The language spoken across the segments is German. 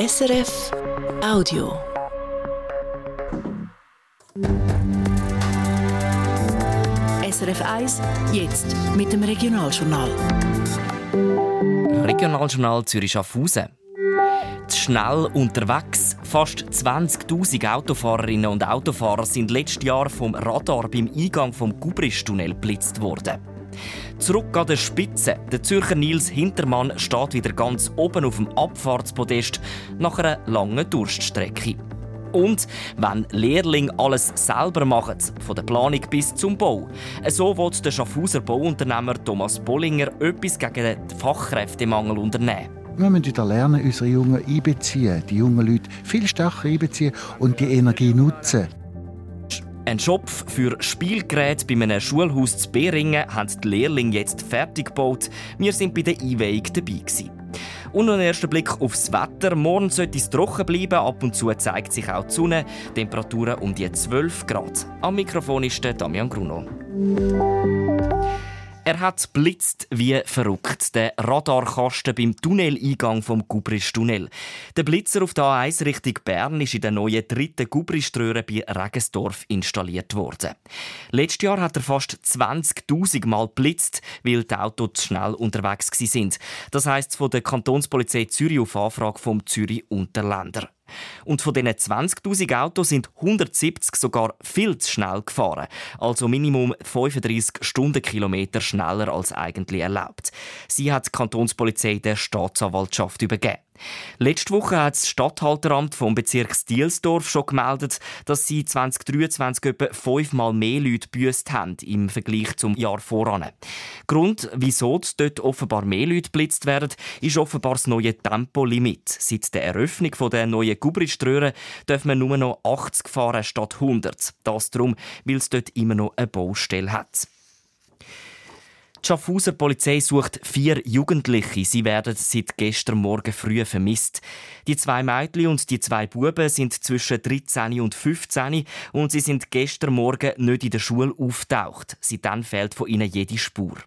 SRF Audio. SRF 1, jetzt mit dem Regionaljournal. Regionaljournal Zürich-Schaffhausen. Zu schnell unterwegs. Fast 20.000 Autofahrerinnen und Autofahrer sind letztes Jahr vom Radar beim Eingang vom Gubristunnel geblitzt worden. Zurück an der Spitze. Der Zürcher Nils Hintermann steht wieder ganz oben auf dem Abfahrtspodest nach einer langen Durststrecke. Und wenn Lehrlinge alles selber machen, von der Planung bis zum Bau. So wird der Schaffhauser Bauunternehmer Thomas Bollinger etwas gegen den Fachkräftemangel unternehmen. Wir müssen wieder lernen, unsere Jungen einbeziehen, die jungen Leute viel stärker einbeziehen und die Energie nutzen. Ein Schopf für Spielgeräte bei einem Schulhaus zu Beringen haben die Lehrlinge jetzt fertig gebaut. Wir sind bei der Einweihung dabei. Gewesen. Und noch ein erster Blick aufs Wetter. Morgen sollte es trocken bleiben. Ab und zu zeigt sich auch die Sonne. Temperaturen um die 12 Grad. Am Mikrofon ist Damian Gruno. Er hat blitzt wie verrückt. Der Radarkasten beim Tunneleingang vom Gubristunnel. Der Blitzer auf der A1 Richtung Bern ist in der neuen dritten Gubriströhre bei Regensdorf installiert worden. Letztes Jahr hat er fast 20.000 Mal blitzt, weil die Autos zu schnell unterwegs sind. Das heisst von der Kantonspolizei Zürich auf Anfrage vom Zürich Unterländer. Und von diesen 20.000 Autos sind 170 sogar viel zu schnell gefahren. Also Minimum 35 Stundenkilometer schneller als eigentlich erlaubt. Sie hat die Kantonspolizei der Staatsanwaltschaft übergeben. Letzte Woche hat das Stadthalteramt vom Bezirk Stielsdorf schon gemeldet, dass sie 2023 etwa fünfmal mehr Leute büßt haben im Vergleich zum Jahr voran. Grund, wieso dort offenbar mehr Leute blitzt werden, ist offenbar das neue Tempolimit. Seit der Eröffnung der neuen Gubriströhre dürfen wir nur noch 80 fahren statt 100. Das darum, weil es dort immer noch eine Baustelle hat. Die Schaffhauser Polizei sucht vier Jugendliche. Sie werden seit gestern Morgen früh vermisst. Die zwei Mädchen und die zwei Buben sind zwischen 13 und 15 und sie sind gestern Morgen nicht in der Schule auftaucht. Seitdem fehlt von ihnen jede Spur.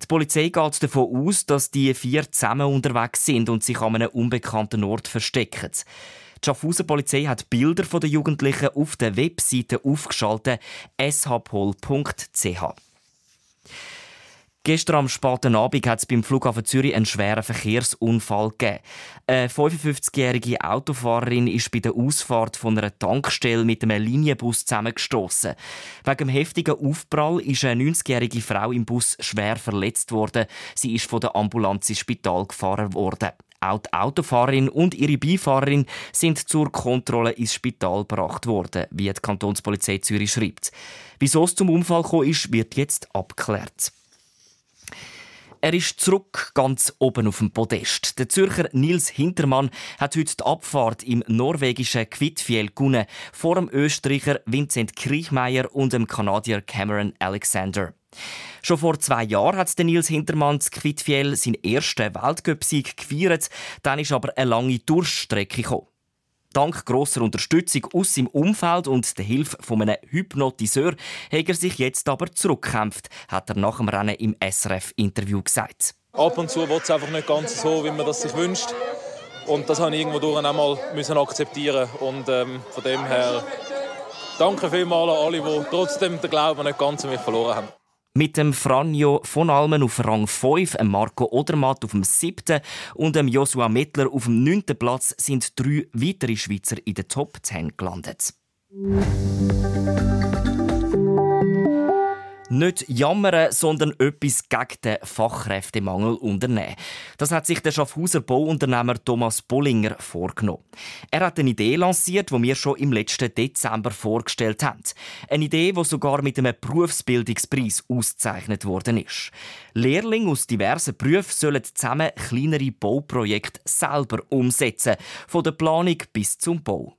Die Polizei geht davon aus, dass die vier zusammen unterwegs sind und sich an einem unbekannten Ort verstecken. Die Schaffhauser Polizei hat Bilder der Jugendlichen auf der Webseite aufgeschaltet shpol.ch. Gestern am späten Abend hat es beim Flughafen Zürich einen schweren Verkehrsunfall gegeben. Eine 55-jährige Autofahrerin ist bei der Ausfahrt von einer Tankstelle mit einem Linienbus zusammengestoßen. Wegen dem heftigen Aufprall ist eine 90-jährige Frau im Bus schwer verletzt worden. Sie ist von der Ambulanz ins Spital gefahren worden. Auch die Autofahrerin und ihre Beifahrerin sind zur Kontrolle ins Spital gebracht worden, wie die Kantonspolizei Zürich schreibt. Wieso es zum Unfall gekommen ist, wird jetzt abgeklärt. Er ist zurück ganz oben auf dem Podest. Der Zürcher Nils Hintermann hat heute die Abfahrt im norwegischen Kvitfjell gewonnen, vor dem Österreicher Vincent Kriechmeier und dem Kanadier Cameron Alexander. Schon vor zwei Jahren hat Nils Hintermann das Kvitfjell seinen ersten Weltcup-Sieg gefeiert. Dann ist aber eine lange Durststrecke gekommen. Dank grosser Unterstützung aus seinem Umfeld und der Hilfe von einem Hypnotiseur hat er sich jetzt aber zurückkämpft, hat er nach dem Rennen im SRF-Interview gesagt. Ab und zu wird es einfach nicht ganz so, wie man das sich wünscht. Und das habe ich irgendwo durch einmal müssen akzeptieren Und ähm, von dem her danke vielmals an alle, die trotzdem den Glauben nicht ganz an mich verloren haben. Mit dem Franjo von Almen auf Rang 5, Marco Odermatt auf dem 7. und dem Joshua Mittler auf dem 9. Platz sind drei weitere Schweizer in den Top 10 gelandet. Nicht jammern, sondern etwas gegen den Fachkräftemangel unternehmen. Das hat sich der Schaffhauser Bauunternehmer Thomas Bollinger vorgenommen. Er hat eine Idee lanciert, die wir schon im letzten Dezember vorgestellt haben. Eine Idee, die sogar mit einem Berufsbildungspreis ausgezeichnet worden ist. Lehrlinge aus diversen Berufen sollen zusammen kleinere Bauprojekte selber umsetzen, von der Planung bis zum Bau.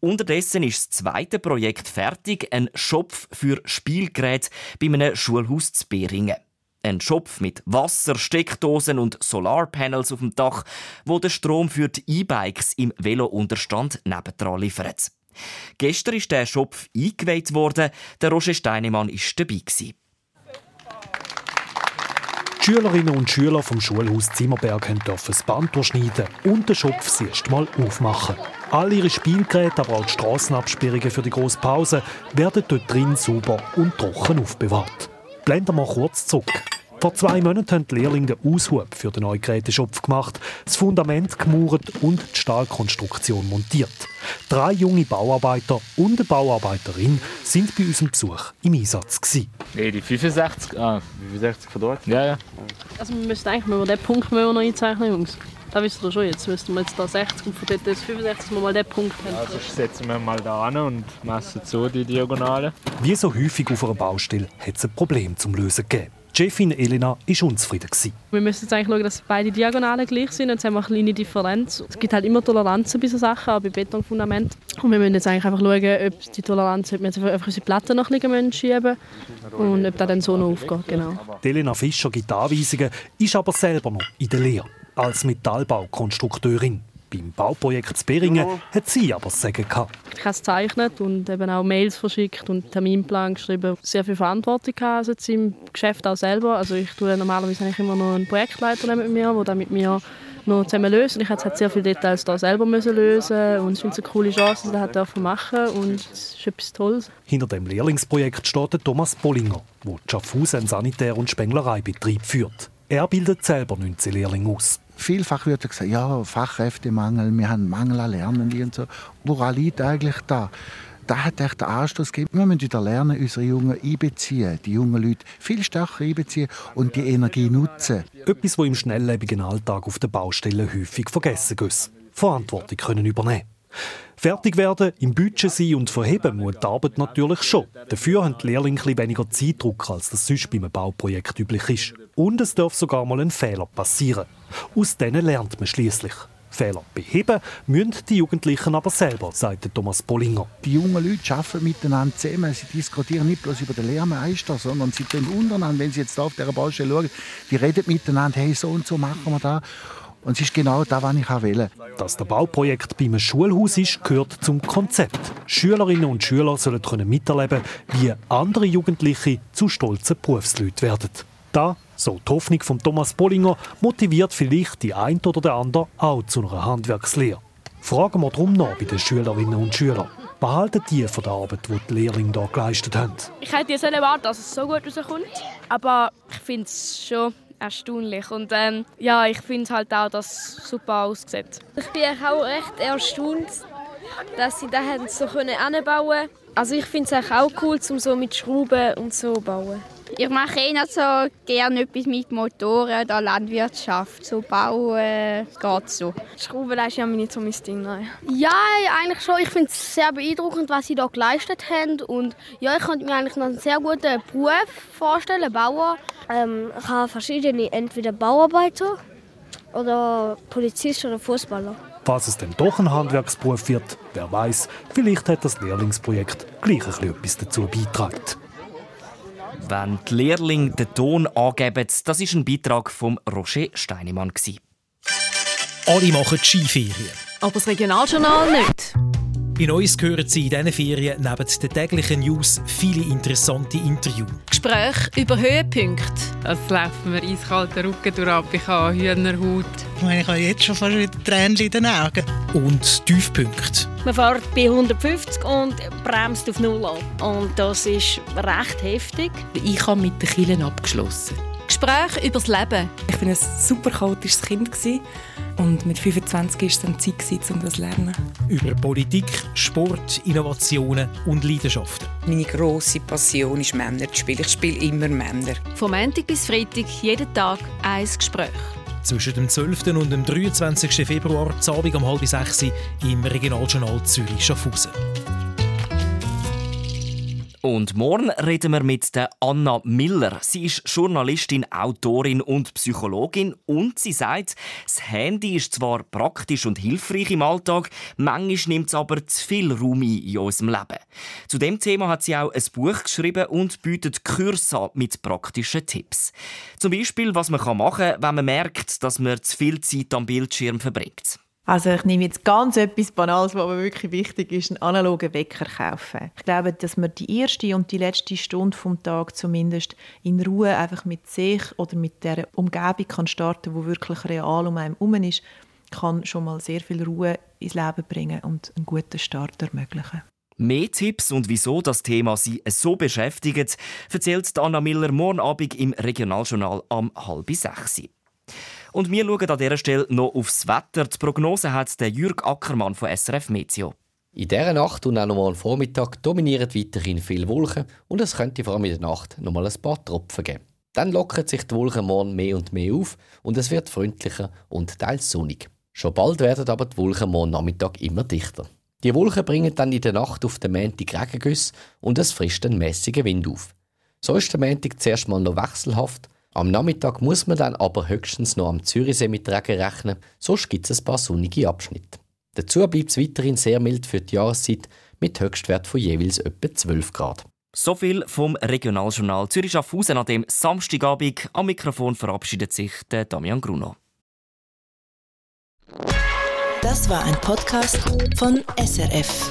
Unterdessen ist das zweite Projekt fertig, ein Schopf für Spielgeräte bei einem Schulhaus zu Beringen. Ein Schopf mit Wasser, Steckdosen und Solarpanels auf dem Dach, wo der Strom für die E-Bikes im Velounterstand nebendran liefert. Gestern ist der Schopf eingeweiht worden. Der Roger Steinemann war dabei. Die Schülerinnen und Schüler vom Schulhaus Zimmerberg dürfen das Band durchschneiden und den Schopf das erste Mal aufmachen. All ihre Spielgeräte, aber auch die Strassenabsperrungen für die grosse Pause werden dort drin sauber und trocken aufbewahrt. Blenden wir kurz zurück. Vor zwei Monaten haben die Lehrlinge den Aushub für den neuen Geräteschopf gemacht, das Fundament gemauert und die Stahlkonstruktion montiert. Drei junge Bauarbeiter und eine Bauarbeiterin sind bei unserem Besuch im Einsatz. Gewesen. Nee, die 65, ah, 65 von dort? Ja, ja. Also wir müssen eigentlich mal den Punkt noch einzeichnen, Jungs. Das wisst ihr schon jetzt. Müssten wir jetzt da 60 und von dort jetzt 65 mal den Punkt haben. Also setzen wir mal da an und messen so die Diagonale. Wie so häufig auf einer Baustelle hat es ein Problem zum Lösen gegeben. Chefin Elena war unzufrieden. Wir müssen jetzt eigentlich schauen, dass beide Diagonalen gleich sind. Jetzt haben wir eine kleine Differenz. Es gibt halt immer Toleranzen bei solchen Sachen, auch bei Betonfundament. Und wir müssen jetzt eigentlich einfach schauen, ob die Toleranz, ob wir jetzt einfach unsere Platten noch ein bisschen schieben und ob das dann so noch aufgeht. Genau. Elena Fischer gibt Anweisungen, ist aber selber noch in der Lehre als Metallbaukonstrukteurin. Beim Bauprojekt Zberingen hat sie aber das Sagen gehabt. Ich habe es gezeichnet und eben auch Mails verschickt und Terminplan geschrieben. Sehr viel Verantwortung also jetzt im Geschäft auch selber. Also ich tue normalerweise eigentlich immer noch einen Projektleiter mit mir, der dann mit mir noch zusammen löst. Und ich musste sehr viele Details da selber müssen lösen und ich finde es eine coole Chance, dass ich das machen und es ist etwas Tolles. Hinter dem Lehrlingsprojekt steht Thomas Bollinger, der Schaffhausen Sanitär- und Spenglereibetrieb führt. Er bildet selber 19 Lehrlinge aus. Vielfach wird gesagt, ja, Fachkräftemangel, wir haben Mangel an Lernenden und so. Woran liegt eigentlich da? Da hat der Anstoß gegeben. Wir müssen wieder lernen, unsere Jungen einbeziehen, die jungen Leute viel stärker einbeziehen und die Energie nutzen. Etwas, was im schnelllebigen Alltag auf den Baustellen häufig vergessen geht. Verantwortung können übernehmen. Fertig werden, im Budget sein und verheben muss die Arbeit natürlich schon. Dafür haben die Lehrlinge weniger Zeitdruck, als das sonst bei einem Bauprojekt üblich ist. Und es darf sogar mal ein Fehler passieren. Aus denen lernt man schließlich. Fehler beheben müssen die Jugendlichen aber selber, sagt Thomas Bollinger. Die jungen Leute arbeiten miteinander zusammen. Sie diskutieren nicht bloß über den Lehrmeister, sondern sie tun untereinander, wenn sie jetzt auf dieser Baustelle schauen, die reden miteinander, hey, so und so machen wir das. Und es ist genau das, was ich will. Dass der Bauprojekt bei einem Schulhaus ist, gehört zum Konzept. Schülerinnen und Schüler sollen können miterleben, wie andere Jugendliche zu stolzen Berufsleuten werden. Da, so die Hoffnung von Thomas Bollinger, motiviert vielleicht die ein oder der andere auch zu einer Handwerkslehre. Fragen wir darum noch bei den Schülerinnen und Schülern. Behalten die von der Arbeit, die die Lehrlinge hier geleistet haben? Ich hätte jetzt erwartet, dass es so gut rauskommt. Aber ich finde es schon erstaunlich. Und ähm, ja, ich finde halt auch, dass es super aussieht. Ich bin auch recht erstaunt, dass sie das so anbauen können. Also ich finde es auch cool, um so mit Schrauben und so zu bauen. Ich mache eher so gerne etwas mit Motoren oder Landwirtschaft. So bauen geht so. Schrauben ist ja nicht so mein Ding. Nein. Ja, eigentlich schon. Ich finde es sehr beeindruckend, was sie da geleistet haben. Und ja, ich könnte mir eigentlich noch einen sehr guten Beruf vorstellen, Bauer. Ähm, ich habe verschiedene, entweder Bauarbeiter oder Polizist oder Fußballer. Falls es dann doch ein Handwerksberuf wird, wer weiß, vielleicht hat das Lehrlingsprojekt gleich ein etwas dazu beigetragen. Wenn die Lehrlinge den Ton angeben, das war ein Beitrag von Roger Steinemann. Alle machen Skiferien. Aber das Regionaljournal nicht. Bei uns hören Sie in diesen Ferien neben den täglichen News viele interessante Interviews. Gespräche über Höhepunkte. Es läuft mir eiskalter Rücken durch, ich habe Hühnerhaut. Ich meine, ich habe jetzt schon fast wieder Tränen in den Augen. Und Tiefpunkte. Man fährt bei 150 und bremst auf Null ab. Und das ist recht heftig. Ich habe mit den Kielen abgeschlossen. Gespräche über das Leben. Ich war ein super chaotisches Kind. Und mit 25 war es dann Zeit, um das zu lernen. Über Politik, Sport, Innovationen und Leidenschaften. Meine grosse Passion ist Männer zu spielen. Ich spiele immer Männer. Vom Montag bis Freitag jeden Tag ein Gespräch. Zwischen dem 12. und dem 23. Februar, Abend um halb sechs im Regionaljournal Zürich-Schaffhausen. Und morgen reden wir mit der Anna Miller. Sie ist Journalistin, Autorin und Psychologin und sie sagt, das Handy ist zwar praktisch und hilfreich im Alltag, manchmal nimmt es aber zu viel Raum ein in unserem Leben. Zu dem Thema hat sie auch ein Buch geschrieben und bietet Kurse an mit praktischen Tipps. Zum Beispiel, was man machen kann, wenn man merkt, dass man zu viel Zeit am Bildschirm verbringt. Also ich nehme jetzt ganz etwas Banales, was aber wirklich wichtig ist, einen analogen Wecker kaufen. Ich glaube, dass man die erste und die letzte Stunde vom Tag zumindest in Ruhe einfach mit sich oder mit der Umgebung kann starten, wo wirklich real um einen herum ist, kann schon mal sehr viel Ruhe ins Leben bringen und einen guten Start ermöglichen. Mehr Tipps und wieso das Thema Sie so beschäftigt, erzählt Anna Miller morgen Abend im Regionaljournal am halb sechs. Und wir schauen an dieser Stelle noch aufs Wetter. Die Prognose hat der Jürg Ackermann von SRF Meteo. In dieser Nacht und auch noch am Vormittag dominieren weiterhin viele Wolken und es könnte vor allem in der Nacht noch mal ein paar Tropfen geben. Dann lockern sich die Wolken morgen mehr und mehr auf und es wird freundlicher und teils sonnig. Schon bald werden aber die Wolken morgen Nachmittag immer dichter. Die Wolken bringen dann in der Nacht auf den Montag Regengüsse und es frisst einen mäßigen Wind auf. So ist der Montag zuerst mal noch wechselhaft am Nachmittag muss man dann aber höchstens noch am Zürichsee mit Regen rechnen, sonst gibt es ein paar sonnige Abschnitte. Dazu bleibt es weiterhin sehr mild für die Jahreszeit mit Höchstwert von jeweils etwa 12 Grad. So viel vom Regionaljournal Zürich Schaffhausen an dem Samstagabend. Am Mikrofon verabschiedet sich der Damian Gruno. Das war ein Podcast von SRF.